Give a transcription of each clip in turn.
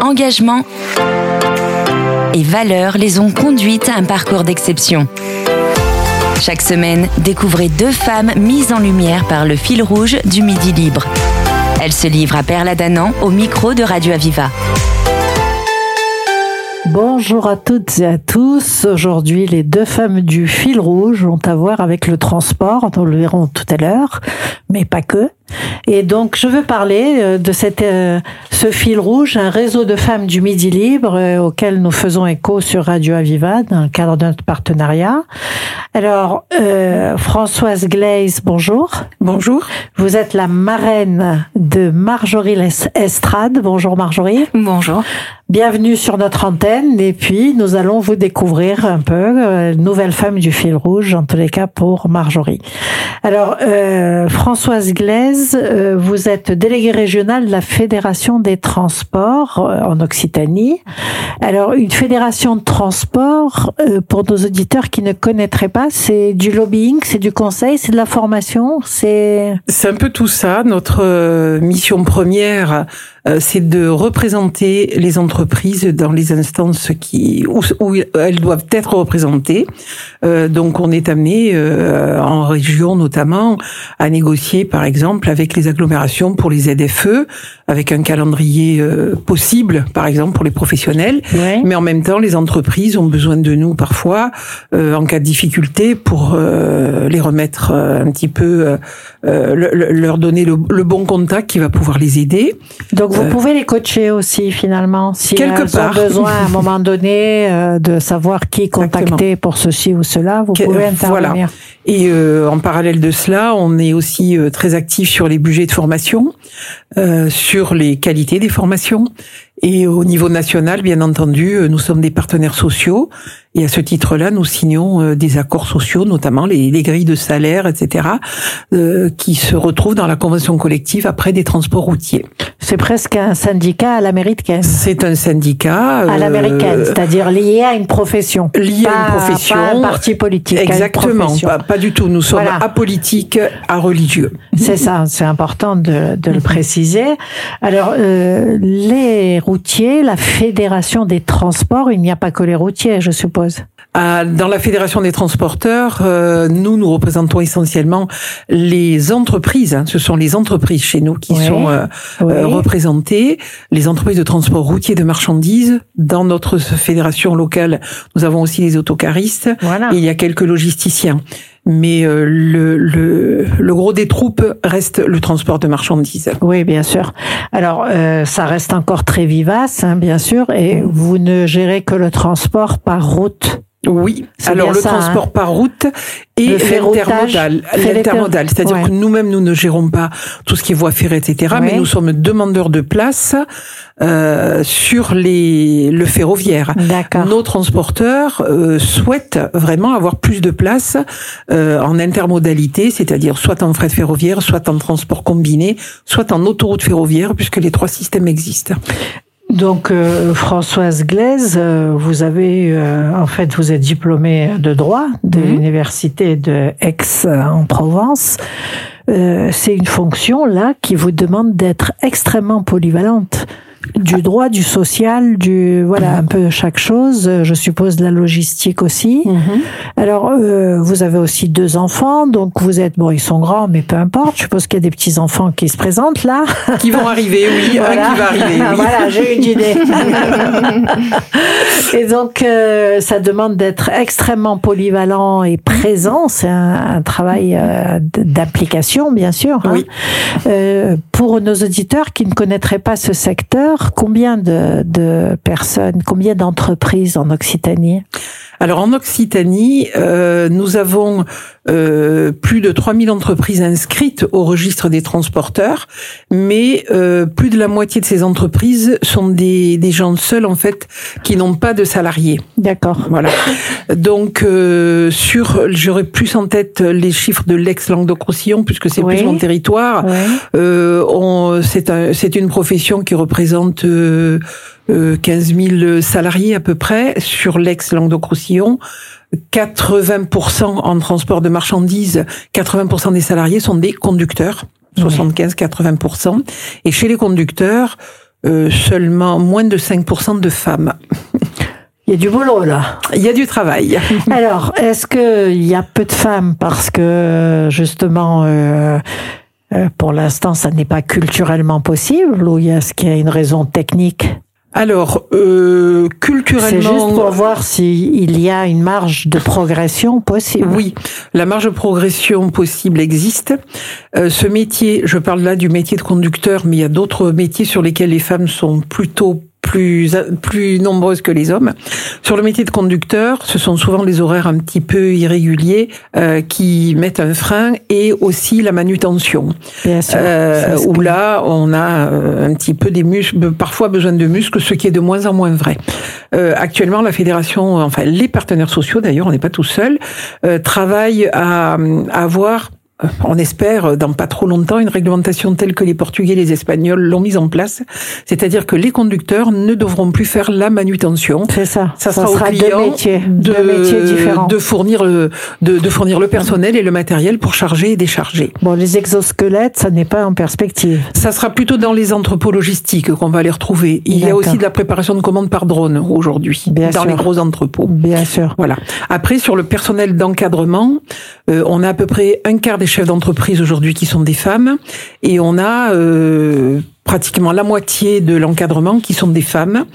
Engagement et valeurs les ont conduites à un parcours d'exception. Chaque semaine, découvrez deux femmes mises en lumière par le fil rouge du Midi Libre. Elles se livrent à Perla Danan au micro de Radio Aviva. Bonjour à toutes et à tous. Aujourd'hui, les deux femmes du fil rouge ont à voir avec le transport, nous le verrons tout à l'heure, mais pas que. Et donc, je veux parler euh, de cette, euh, ce fil rouge, un réseau de femmes du Midi Libre euh, auquel nous faisons écho sur Radio Aviva dans le cadre de notre partenariat. Alors, Françoise Glaise, bonjour. Bonjour. Vous êtes la marraine de Marjorie Estrade. Bonjour Marjorie. Bonjour. Bienvenue sur notre antenne et puis nous allons vous découvrir un peu euh, nouvelle femme du fil rouge en tous les cas pour Marjorie. Alors euh, Françoise Glaise, euh, vous êtes déléguée régionale de la Fédération des transports euh, en Occitanie. Alors une fédération de transport pour nos auditeurs qui ne connaîtraient pas, c'est du lobbying, c'est du conseil, c'est de la formation, c'est c'est un peu tout ça. Notre mission première euh, c'est de représenter les entreprises dans les instances qui où, où elles doivent être représentées. Euh, donc on est amené euh, en région notamment à négocier par exemple avec les agglomérations pour les ZFE avec un calendrier possible par exemple pour les professionnels mais en même temps les entreprises ont besoin de nous parfois en cas de difficulté pour les remettre un petit peu leur donner le, le, bon contact qui va pouvoir les aider. Donc vous euh, pouvez les coacher aussi finalement si quelque elles ont besoin à un moment donné euh, de savoir qui contacter pour ceci ou cela. Vous pouvez intervenir. Voilà. Et euh, en parallèle de cela, on est aussi très actif sur les budgets de formation, sur les qualités des formations. Et au niveau national, bien entendu, nous sommes des partenaires sociaux et à ce titre-là, nous signons euh, des accords sociaux, notamment les, les grilles de salaire, etc., euh, qui se retrouvent dans la convention collective après des transports routiers. C'est presque un syndicat à l'américaine. C'est un syndicat à l'américaine, euh, c'est-à-dire lié à une profession. Lié à une profession. Pas un parti politique. Exactement. Pas, pas, du tout. Nous sommes apolitiques, à religieux. C'est ça. C'est important de, de le préciser. Alors, euh, les routiers, la fédération des transports, il n'y a pas que les routiers, je suppose dans la Fédération des transporteurs, euh, nous, nous représentons essentiellement les entreprises. Hein. ce sont les entreprises chez nous qui sont euh, euh, représentées, les entreprises de transport routier de marchandises. Dans notre fédération locale, nous avons aussi les autocaristes et il y a quelques logisticiens mais le, le, le, gros des troupes reste le transport de marchandises. Oui, bien sûr. Alors, ça reste encore très vivace, hein, bien sûr, et vous ne gérez que le transport par route. Oui. Alors le transport hein. par route et l'intermodal, l'intermodal, c'est-à-dire que nous-mêmes nous ne gérons pas tout ce qui est voie ferrée, etc. Mais nous sommes demandeurs de place euh, sur les le ferroviaire. Nos transporteurs euh, souhaitent vraiment avoir plus de place euh, en intermodalité, c'est-à-dire soit en fret ferroviaire, soit en transport combiné, soit en autoroute ferroviaire, puisque les trois systèmes existent. Donc euh, Françoise Glaise, euh, vous avez euh, en fait vous êtes diplômée de droit de mhm. l'université de Aix en Provence. c'est une fonction là qui vous demande d'être extrêmement polyvalente du droit, du social, du voilà un peu chaque chose. Je suppose la logistique aussi. Mhm. Alors euh, vous avez aussi deux enfants, donc vous êtes bon, ils sont grands, mais peu importe. Je suppose qu'il y a des petits enfants qui se présentent là, qui vont arriver, oui, voilà. qui va arriver. Oui. voilà, j'ai une idée. et donc euh, ça demande d'être extrêmement polyvalent et présent. C'est un, un, travail euh, d'application, bien sûr. Hein. Oui. Euh, pour nos auditeurs qui ne connaîtraient pas ce secteur combien de, personnes, combien d'entreprises en Occitanie? Alors en Occitanie, euh, nous avons euh, plus de 3000 entreprises inscrites au registre des transporteurs, mais euh, plus de la moitié de ces entreprises sont des, des gens seuls en fait qui n'ont pas de salariés. D'accord. Voilà. Donc sur, j'aurais plus en tête les chiffres de l'ex-Languedoc-Roussillon puisque c'est plus mon territoire. c'est un, c'est une profession qui représente 15 000 salariés à peu près sur l'ex-Languedoc-Roussillon. 80% en transport de marchandises, 80% des salariés sont des conducteurs. 75-80%. Et chez les conducteurs, euh, seulement moins de 5% de femmes. Il y a du boulot là. Il y a du travail. Alors, est-ce qu'il y a peu de femmes? Parce que justement, euh, euh, pour l'instant, ça n'est pas culturellement possible ou est-ce qu'il y a une raison technique? Alors, euh, culturellement... C'est juste pour voir s'il y a une marge de progression possible. Oui, la marge de progression possible existe. Euh, ce métier, je parle là du métier de conducteur, mais il y a d'autres métiers sur lesquels les femmes sont plutôt plus plus nombreuses que les hommes. Sur le métier de conducteur, ce sont souvent les horaires un petit peu irréguliers euh, qui mettent un frein et aussi la manutention. Bien sûr. Euh, où là, on a euh, un petit peu des muscles, parfois besoin de muscles, ce qui est de moins en moins vrai. Euh, actuellement, la fédération, enfin les partenaires sociaux d'ailleurs, on n'est pas tout seul, euh, travaillent à, à avoir on espère dans pas trop longtemps une réglementation telle que les Portugais et les Espagnols l'ont mise en place, c'est-à-dire que les conducteurs ne devront plus faire la manutention. C'est ça. Ça, Ça sera, sera au deux métiers, de, deux métiers différents. de fournir le de, de fournir le personnel et le matériel pour charger et décharger. Bon, les exosquelettes, ça n'est pas en perspective. Ça sera plutôt dans les entrepôts logistiques qu'on va les retrouver. Il y a aussi de la préparation de commandes par drone aujourd'hui Bien dans sûr. les gros entrepôts. Bien sûr. Voilà. Après, sur le personnel d'encadrement, euh, on a à peu près un quart des chefs d'entreprise aujourd'hui qui sont des femmes, et on a euh, pratiquement la moitié de l'encadrement qui sont des femmes.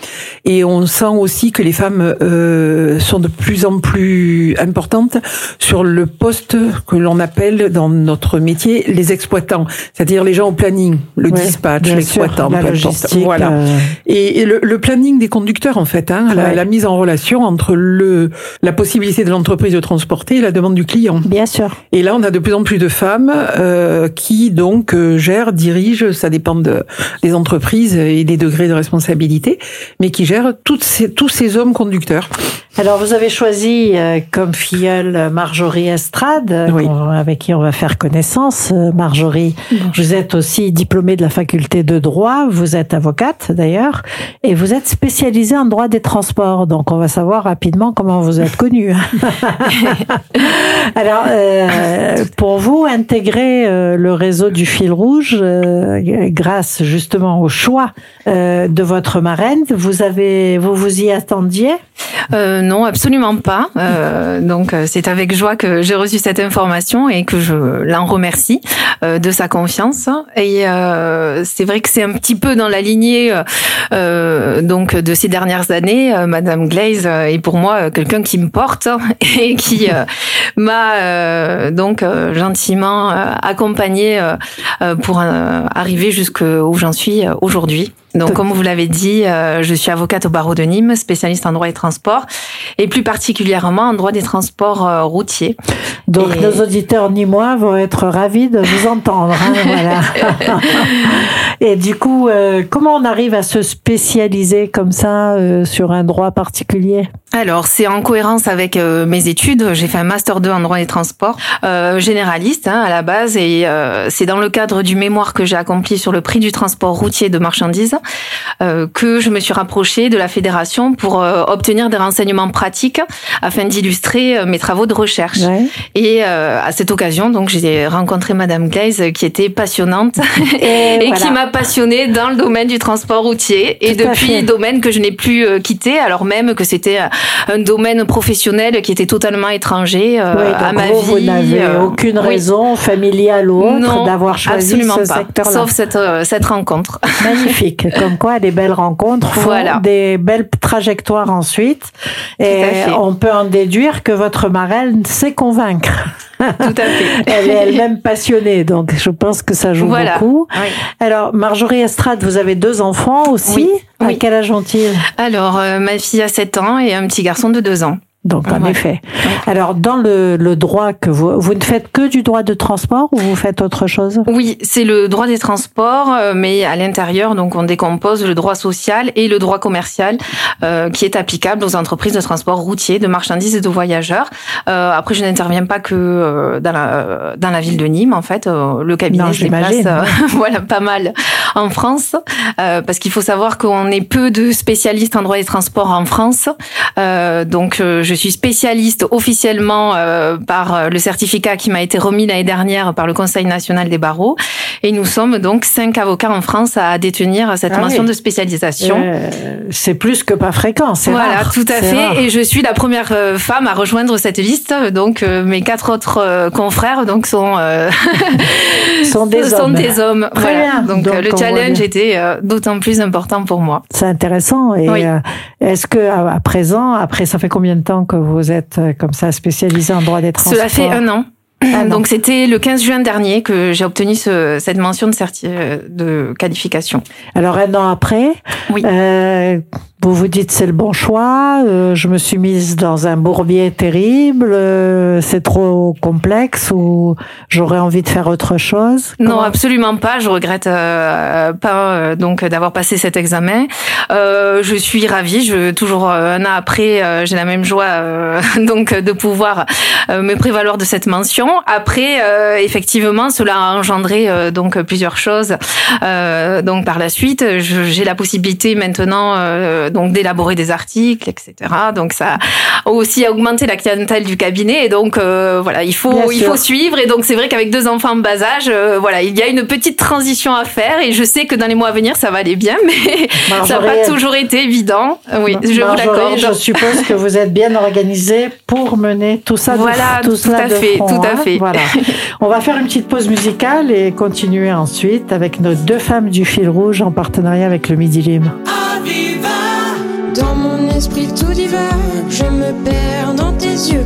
Et on sent aussi que les femmes euh, sont de plus en plus importantes sur le poste que l'on appelle dans notre métier les exploitants, c'est-à-dire les gens au planning, le Ouais, dispatch, l'exploitant, la logistique, Voilà. euh, Et, et le, le planning des conducteurs, en fait, hein, la, Ouais. la mise en relation entre le la possibilité de l'entreprise de transporter et la demande du client. Bien sûr. Et là, on a de plus en plus de femmes euh, qui donc euh, gèrent, dirigent, ça dépend de, des entreprises et des degrés de responsabilité, mais qui ces, tous ces hommes conducteurs. Alors, vous avez choisi euh, comme filleule Marjorie Estrade, euh, Oui. avec qui on va faire connaissance. Euh, Marjorie, vous êtes aussi diplômée de la faculté de droit, vous êtes avocate d'ailleurs, et vous êtes spécialisée en droit des transports. Donc, on va savoir rapidement comment vous êtes connue. Alors, euh, pour vous, intégrer euh, le réseau du fil rouge, euh, grâce justement au choix euh, de votre marraine, vous avez, vous vous y attendiez? Euh, non, absolument pas. Euh, donc euh, c'est avec joie que j'ai reçu cette information et que je l'en remercie euh, de sa confiance. Et euh, c'est vrai que c'est un petit peu dans la lignée euh, euh, donc de ces dernières années. Madame Glaze est pour moi quelqu'un qui me porte et qui m'a euh, donc euh, gentiment euh, accompagnée pour arriver jusqu'où j'en suis aujourd'hui. Donc, comme vous l'avez dit, euh, je suis avocate au barreau de Nîmes, spécialiste en droit des transports, et plus particulièrement en droit des transports euh, routiers. Donc Et- nos auditeurs ni moi vont être ravis de vous entendre. hein, voilà. Et du coup, euh, comment on arrive à se spécialiser comme ça sur un droit particulier? Alors, c'est en cohérence avec mes études. J'ai fait un master 2 en droit des transports, euh, généraliste hein, à la base, et euh, c'est dans le cadre du mémoire que j'ai accompli sur le prix du transport routier de marchandises euh, que je me suis rapprochée de la fédération pour euh, obtenir des renseignements pratiques afin d'illustrer mes travaux de recherche. Ouais. Et à cette occasion, donc j'ai rencontré Madame Glaise, qui était passionnante Et et voilà. qui m'a passionnée dans le domaine du transport routier. Et Tout depuis, domaine que je n'ai plus quitté, alors même que c'était un domaine professionnel qui était totalement étranger euh, À ma vous, vie. vous n'avez aucune oui. raison familiale ou autre d'avoir choisi ce secteur-là. sauf cette, euh, cette rencontre. Magnifique. Comme quoi, les belles rencontres font Voilà. des belles trajectoires ensuite. Et on peut en déduire que votre marraine sait convaincre. Tout à fait. Elle est elle-même passionnée, donc je pense que ça joue Voilà. beaucoup. Oui. Alors, Marjorie Estrade, vous avez deux enfants aussi. Oui, À oui. quel âge ont-ils? Alors, euh, ma fille a 7 ans et un petit garçon de 2 ans. Donc, en Ouais. effet. Alors, dans le, le droit que vous, vous ne faites que du droit de transport ou vous faites autre chose? Oui, c'est le droit des transports, euh, mais à l'intérieur, donc on décompose le droit social et le droit commercial euh, qui est applicable aux entreprises de transport routier, de marchandises et de voyageurs. Euh, après, je n'interviens pas que euh, dans, la, dans la ville de Nîmes, en fait. Euh, le cabinet Non, se déplace euh, voilà, pas mal en France, euh, parce qu'il faut savoir qu'on est peu de spécialistes en droit des transports en France. Euh, donc, euh, je suis spécialiste officiellement euh, par le certificat qui m'a été remis l'année dernière par le Conseil national des barreaux. Et nous sommes donc cinq avocats en France à détenir cette Ah mention oui. de spécialisation. Euh, c'est plus que pas fréquent, c'est Voilà, rare. tout à fait. rare. Et je suis la première euh, femme à rejoindre cette liste. Donc, euh, mes quatre autres euh, confrères donc sont euh, sont des sont hommes. des hommes. Voilà. bien. Donc, Donc, euh, le challenge était euh, d'autant plus important pour moi. C'est intéressant. Et Oui. euh, est-ce que à présent, après, ça fait combien de temps que vous êtes euh, comme ça spécialisé en droit des transports Cela fait un an. Donc c'était le 15 juin dernier que j'ai obtenu ce- cette mention de, certi- euh, de qualification. Alors un an après, Oui. euh, vous vous dites c'est le bon choix. euh, je me suis mise dans un bourbier terrible. euh, c'est trop complexe ou j'aurais envie de faire autre chose? Non, absolument pas. Je regrette euh, pas donc d'avoir passé cet examen. Je suis ravie. Je toujours un an après, j'ai la même joie donc de pouvoir me prévaloir de cette mention. Après, effectivement, cela a engendré donc plusieurs choses. Donc par la suite, j'ai la possibilité maintenant donc d'élaborer des articles, etc. Donc ça a aussi augmenté la clientèle du cabinet. Et donc euh, voilà, il faut Bien il sûr. faut suivre. Et donc c'est vrai qu'avec deux enfants en bas âge, euh, voilà, il y a une petite transition à faire. Et je sais que dans les mois à venir, ça va aller bien, mais ça n'a pas toujours été évident. Oui, je vous l'accorde. Je suppose que vous êtes bien organisé pour mener tout ça. de- Voilà, tout, tout cela à de fait, front, tout à hein. fait. Voilà. On va faire une petite pause musicale et continuer ensuite avec nos deux femmes du fil rouge en partenariat avec le Midi Libre. Dans mon esprit tout divague, je me perds dans tes yeux,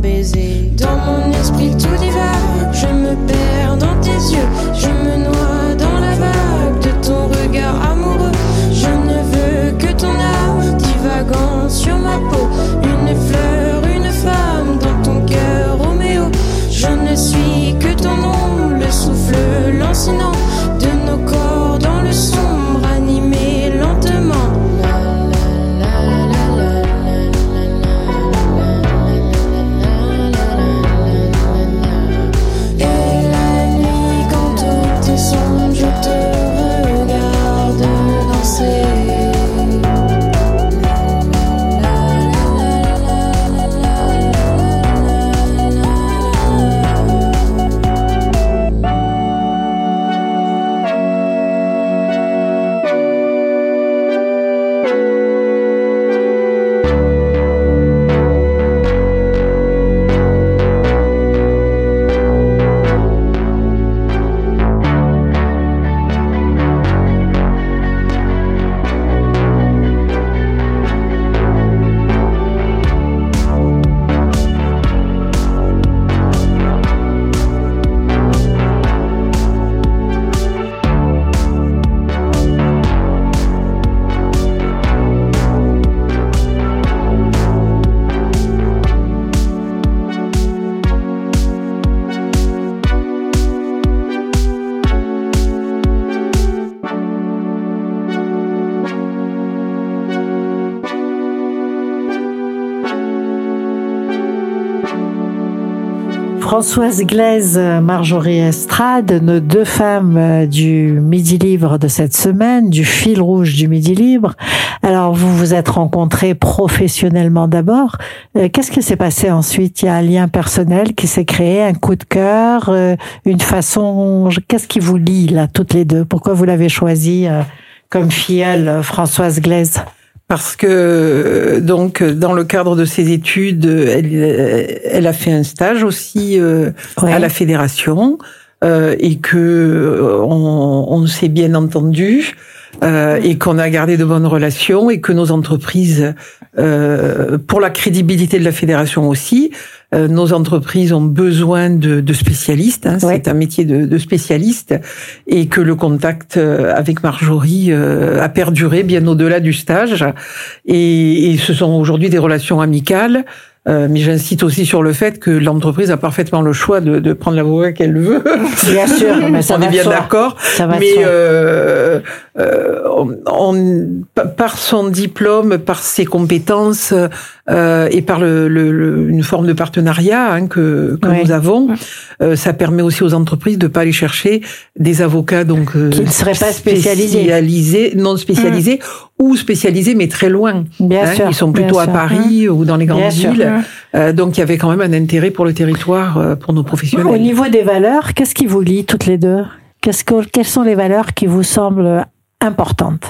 baiser. Dans mon esprit tout divague, je me perds dans tes yeux. Je me noie Françoise Glaise, Marjorie Estrade, nos deux femmes euh, du Midi Libre de cette semaine, du fil rouge du Midi Libre. Alors, vous vous êtes rencontrés professionnellement d'abord. Euh, qu'est-ce qui s'est passé ensuite? Il y a un lien personnel qui s'est créé, un coup de cœur, euh, une façon... Qu'est-ce qui vous lie là, toutes les deux? Pourquoi vous l'avez choisie comme filleule, Françoise Glaise? Parce que donc dans le cadre de ses études, elle, elle a fait un stage aussi euh, à la fédération euh, et que euh, on, on s'est bien entendu euh, et qu'on a gardé de bonnes relations et que nos entreprises, euh, pour la crédibilité de la fédération aussi, euh, nos entreprises ont besoin de, de spécialistes. Hein, C'est un métier de, de, spécialiste et que le contact euh, avec Marjorie euh, a perduré bien au-delà du stage. Et, et ce sont aujourd'hui des relations amicales. Euh, mais j'incite aussi sur le fait que l'entreprise a parfaitement le choix de, de prendre l'avocat qu'elle veut. Bien sûr, mais ça on est bien d'accord. Mais euh, euh, on, par son diplôme, par ses compétences euh, et par le, le, une forme de partenariat hein, que, que nous avons, euh, ça permet aussi aux entreprises de pas aller chercher des avocats donc qui ne seraient pas spécialisés, spécialisés non spécialisés mmh. ou spécialisés mais très loin. Bien hein, sûr, ils sont plutôt à Paris mmh. ou dans les grandes bien villes. Euh, donc il y avait quand même un intérêt pour le territoire, euh, pour nos professionnels. Au niveau des valeurs, qu'est-ce qui vous lie toutes les deux? Qu'est-ce que, Quelles sont les valeurs qui vous semblent importantes?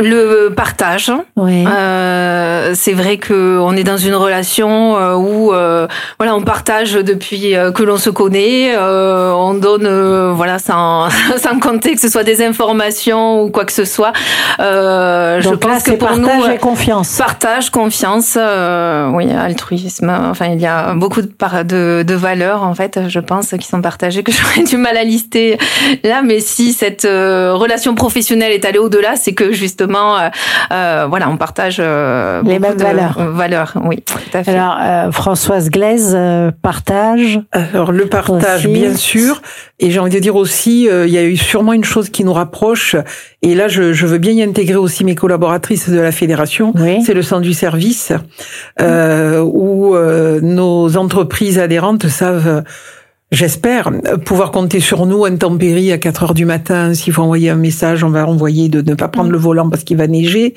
Le partage. Oui. Euh, c'est vrai que on est dans une relation euh, où euh, voilà, on partage depuis euh, que l'on se connaît. Euh, on donne voilà sans sans compter que ce soit des informations ou quoi que ce soit. je pense là, que pour partage nous, et confiance. Partage, confiance, oui, altruisme. Enfin, il y a beaucoup de, de, de valeurs en fait. Je pense qui sont partagées que j'aurais du mal à lister là. Mais si cette relation professionnelle est allée au-delà, c'est que justement euh, euh, voilà, on partage euh, les mêmes valeurs. Valeurs, oui, tout à fait. Alors, euh, Françoise Glaise partage. Alors le partage, aussi. bien sûr, et j'ai envie de dire aussi, il y a eu sûrement une chose qui nous rapproche, et là je, je veux bien y intégrer aussi mes collaboratrices de la fédération. Oui. C'est le sens du service, où nos entreprises adhérentes savent J'espère pouvoir compter sur nous intempéries à 4 heures du matin. S'il faut envoyer un message, on va envoyer de ne pas prendre le volant parce qu'il va neiger.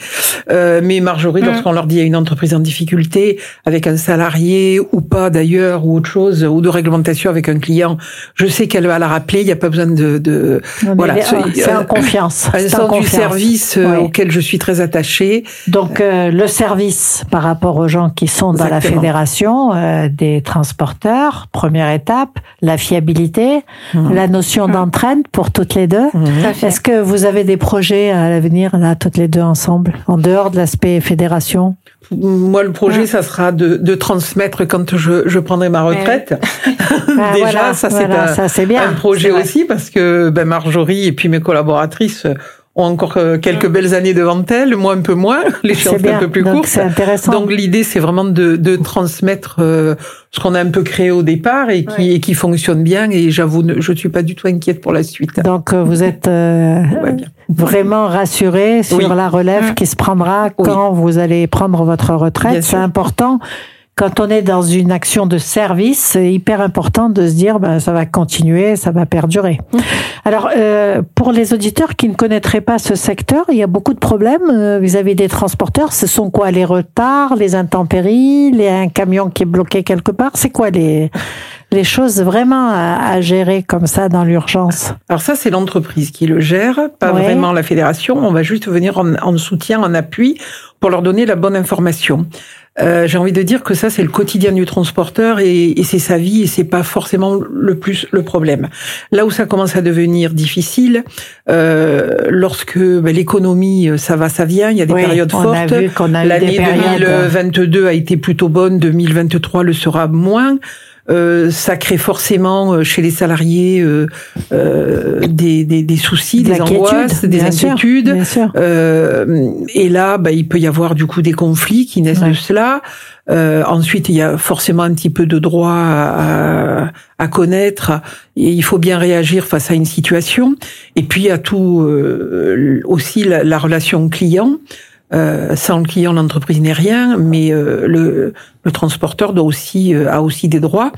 Euh, mais Marjorie, Mm. lorsqu'on leur dit a une entreprise en difficulté avec un salarié ou pas d'ailleurs ou autre chose ou de réglementation avec un client, je sais qu'elle va la rappeler. Il n'y a pas besoin de, de Non, voilà. C'est euh, en confiance. un sens du service euh, Oui. auquel je suis très attachée. Donc euh, le service par rapport aux gens qui sont dans la fédération euh, des transporteurs, première étape, la fiabilité, Mhm. la notion d'entraide pour toutes les deux. Fait. Est-ce que vous avez des projets à l'avenir là toutes les deux ensemble en dehors de l'aspect fédération? Moi, le projet, ça sera de, de transmettre quand je, je prendrai ma retraite. Ah, Déjà, voilà, ça c'est voilà, un, un projet aussi parce que ben, Marjorie et puis mes collaboratrices ont encore euh, quelques belles années devant elles, moi un peu moins, les bien. un peu plus Donc courtes. c'est intéressant. Donc l'idée, c'est vraiment de, de transmettre euh, ce qu'on a un peu créé au départ et qui, et qui fonctionne bien. Et j'avoue, ne- je suis pas du tout inquiète pour la suite. Donc euh, vous êtes euh, vraiment rassuré sur Oui. la relève Mm. qui se prendra Oui. quand vous allez prendre votre retraite. C'est important. Quand on est dans une action de service, c'est hyper important de se dire ben, ça va continuer, ça va perdurer. Mm. Alors, euh, pour les auditeurs qui ne connaîtraient pas ce secteur, il y a beaucoup de problèmes euh, vis-à-vis des transporteurs. Ce sont quoi les retards, les intempéries, les, un camion qui est bloqué quelque part? C'est quoi les, les choses vraiment à, à gérer comme ça dans l'urgence? Alors ça, c'est l'entreprise qui le gère, pas Ouais. vraiment la fédération. On va juste venir en, en soutien, en appui, pour leur donner la bonne information. Euh, J'ai envie de dire que ça, c'est le quotidien du transporteur et, et c'est sa vie et c'est pas forcément le plus le problème. Là où ça commence à devenir difficile, euh, lorsque ben, l'économie, euh, ça va, ça vient, il y a des Oui, périodes on fortes. L'année périodes. euh, 2022 a été plutôt bonne, 2023 le sera moins. Euh, ça crée forcément euh, chez les salariés euh, euh, des, des, des soucis, de des angoisses, des bien inquiétudes. Bien sûr. Euh, et là, bah, il peut y avoir du coup des conflits qui naissent Ouais. de cela. Euh, ensuite, il y a forcément un petit peu de droit à, à connaître et il faut bien réagir face à une situation. Et puis, il y a tout euh, aussi la, la relation client. Euh, sans le client, l'entreprise n'est rien, mais euh, le, le transporteur doit aussi, euh, a aussi des droits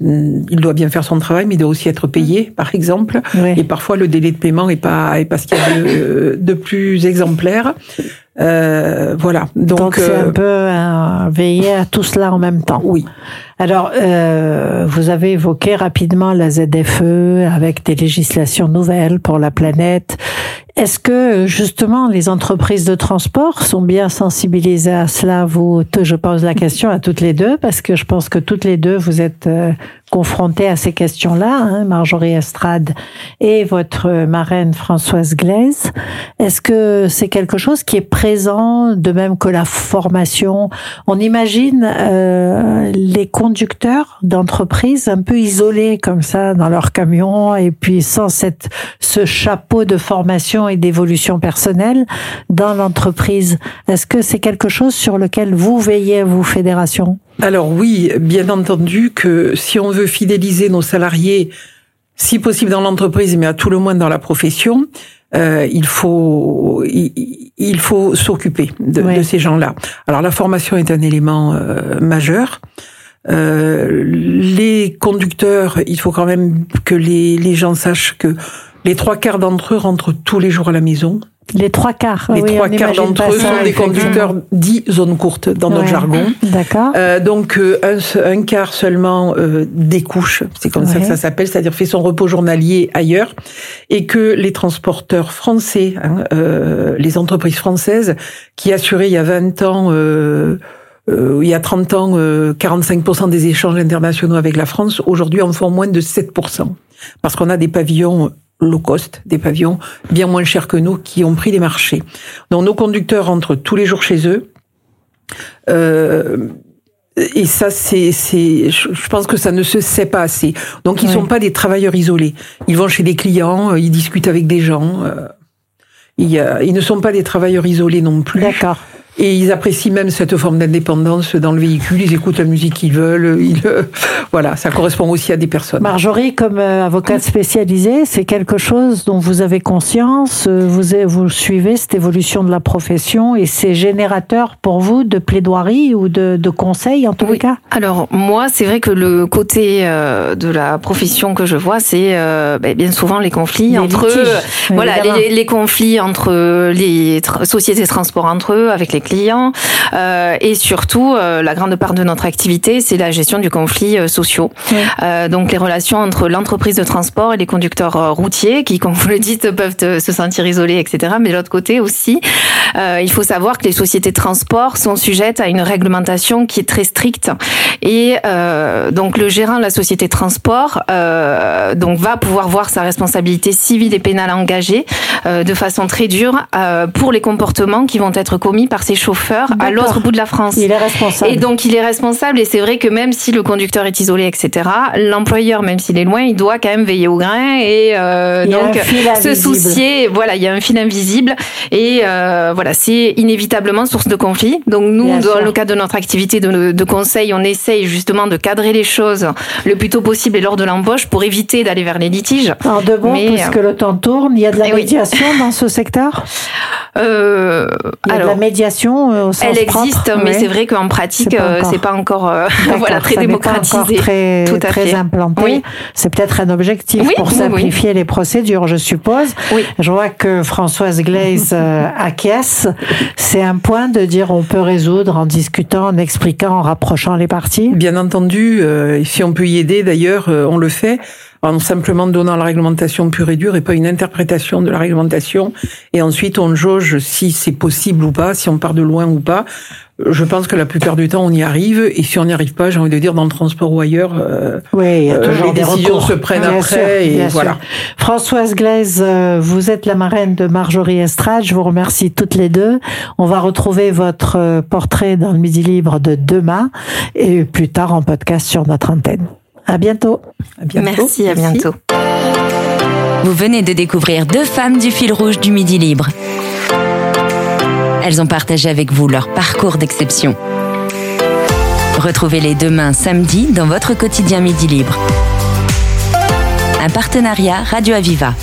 mm, il doit bien faire son travail, mais il doit aussi être payé, par exemple. Oui. Et parfois, le délai de paiement est pas est pas ce qu'il y a de, de plus exemplaire. Euh, voilà. Donc c'est euh, un peu euh, veiller à tout cela en même temps. oui. Alors, euh, vous avez évoqué rapidement la ZFE avec des législations nouvelles pour la planète. Est-ce que justement les entreprises de transport sont bien sensibilisées à cela? Vous, je pose la question à toutes les deux parce que je pense que toutes les deux vous êtes euh, confrontées à ces questions-là, hein, Marjorie Estrade et votre marraine Françoise Glaise. Est-ce que c'est quelque chose qui est présent, de même que la formation? On imagine euh, les conducteurs d'entreprises un peu isolés comme ça dans leur camion et puis sans cette ce chapeau de formation et d'évolution personnelle dans l'entreprise. Est-ce que c'est quelque chose sur lequel vous veillez, vous, fédération? Alors oui, bien entendu que si on veut fidéliser nos salariés, si possible dans l'entreprise, mais à tout le moins dans la profession, euh, il faut il, il faut s'occuper de ces gens-là. Alors la formation est un élément euh, majeur. Euh, les conducteurs, il faut quand même que les, les gens sachent que les trois quarts d'entre eux rentrent tous les jours à la maison. Les trois quarts. Les oui, trois quarts d'entre eux ça, sont des conducteurs dits zone courte dans notre jargon. D'accord. Euh, donc euh, un, un quart seulement euh, découche, c'est comme ça que ça s'appelle, c'est-à-dire fait son repos journalier ailleurs, et que les transporteurs français, hein, euh, les entreprises françaises, qui assuraient il y a 20 ans, euh, euh, il y a 30 ans, euh, 45% des échanges internationaux avec la France, aujourd'hui en font moins de 7%, parce qu'on a des pavillons low cost, des pavillons bien moins chers que nous, qui ont pris les marchés. Donc nos conducteurs rentrent tous les jours chez eux. Euh, et ça, c'est, c'est, je pense que ça ne se sait pas assez. Donc, ils Ouais. sont pas des travailleurs isolés. Ils vont chez des clients, euh, ils discutent avec des gens. euh, ils ne sont pas des travailleurs isolés non plus. D'accord. Et ils apprécient même cette forme d'indépendance dans le véhicule. Ils écoutent la musique qu'ils veulent. Ils, euh, voilà, ça correspond aussi à des personnes. Marjorie, comme euh, avocate spécialisée, c'est quelque chose dont vous avez conscience, euh, vous, suivez cette évolution de la profession et c'est générateur pour vous de plaidoirie ou de, de conseils en tous les Oui. cas? Alors moi, c'est vrai que le côté euh, de la profession que je vois, c'est euh, ben, bien souvent les conflits Les entre litiges, eux. Voilà, les, les conflits entre les tra- sociétés de transport entre eux, avec les clients, euh, et surtout euh, la grande part de notre activité, c'est la gestion du conflit euh, sociaux. Oui. Donc les relations entre l'entreprise de transport et les conducteurs routiers, qui, comme vous le dites, peuvent se sentir isolés, etc. Mais de l'autre côté aussi, il faut savoir que les sociétés de transport sont sujettes à une réglementation qui est très stricte. Et euh, donc le gérant de la société de transport euh, donc va pouvoir voir sa responsabilité civile et pénale engagée euh, de façon très dure pour les comportements qui vont être commis par ses chauffeurs à l'autre bout de la France. Il est responsable. Et donc il est responsable et c'est vrai que même si le conducteur est isolé, etc., l'employeur, même s'il est loin, il doit quand même veiller au grain et euh, donc se soucier. Voilà, il y a un fil invisible et euh, voilà, c'est inévitablement source de conflit. Donc nous, Bien dans sûr. le cadre de notre activité de, de conseil, on essaye justement de cadrer les choses le plus tôt possible et lors de l'embauche pour éviter d'aller vers les litiges. En deux mots, Mais, puisque le temps tourne, il y a de la Eh oui. médiation dans ce secteur? Euh, Il y a de alors, la médiation euh, au sens elle propre, existe, mais ouais. c'est vrai qu'en pratique, C'est pas euh, encore. c'est pas encore euh, voilà très ça n'est pas encore démocratisé. très, Tout à très fait. implanté. Oui. C'est peut-être un objectif Oui, pour oui, oui. simplifier les procédures, je suppose. Oui. Je vois que Françoise Glaise euh, acquiesce. C'est un point de dire on peut résoudre en discutant, en expliquant, en rapprochant les parties? Bien entendu, euh, si on peut y aider, d'ailleurs, euh, on le fait en simplement donnant la réglementation pure et dure et pas une interprétation de la réglementation. Et ensuite, on jauge si c'est possible ou pas, si on part de loin ou pas. Euh, Je pense que la plupart du temps, on y arrive. Et si on n'y arrive pas, j'ai envie de dire, dans le transport ou ailleurs, euh, Oui, il y a Euh, toujours les des décisions recours. se prennent Bien après sûr, et voilà. sûr. Françoise Glaise, euh, vous êtes la marraine de Marjorie Estrade. Je vous remercie toutes les deux. On va retrouver votre euh, portrait dans le Midi Libre de demain et plus tard en podcast sur notre antenne. À bientôt. à bientôt. Merci, à bientôt. Vous venez de découvrir deux femmes du fil rouge du Midi Libre. Elles ont partagé avec vous leur parcours d'exception. Retrouvez-les demain samedi dans votre quotidien Midi Libre. Un partenariat Radio Aviva.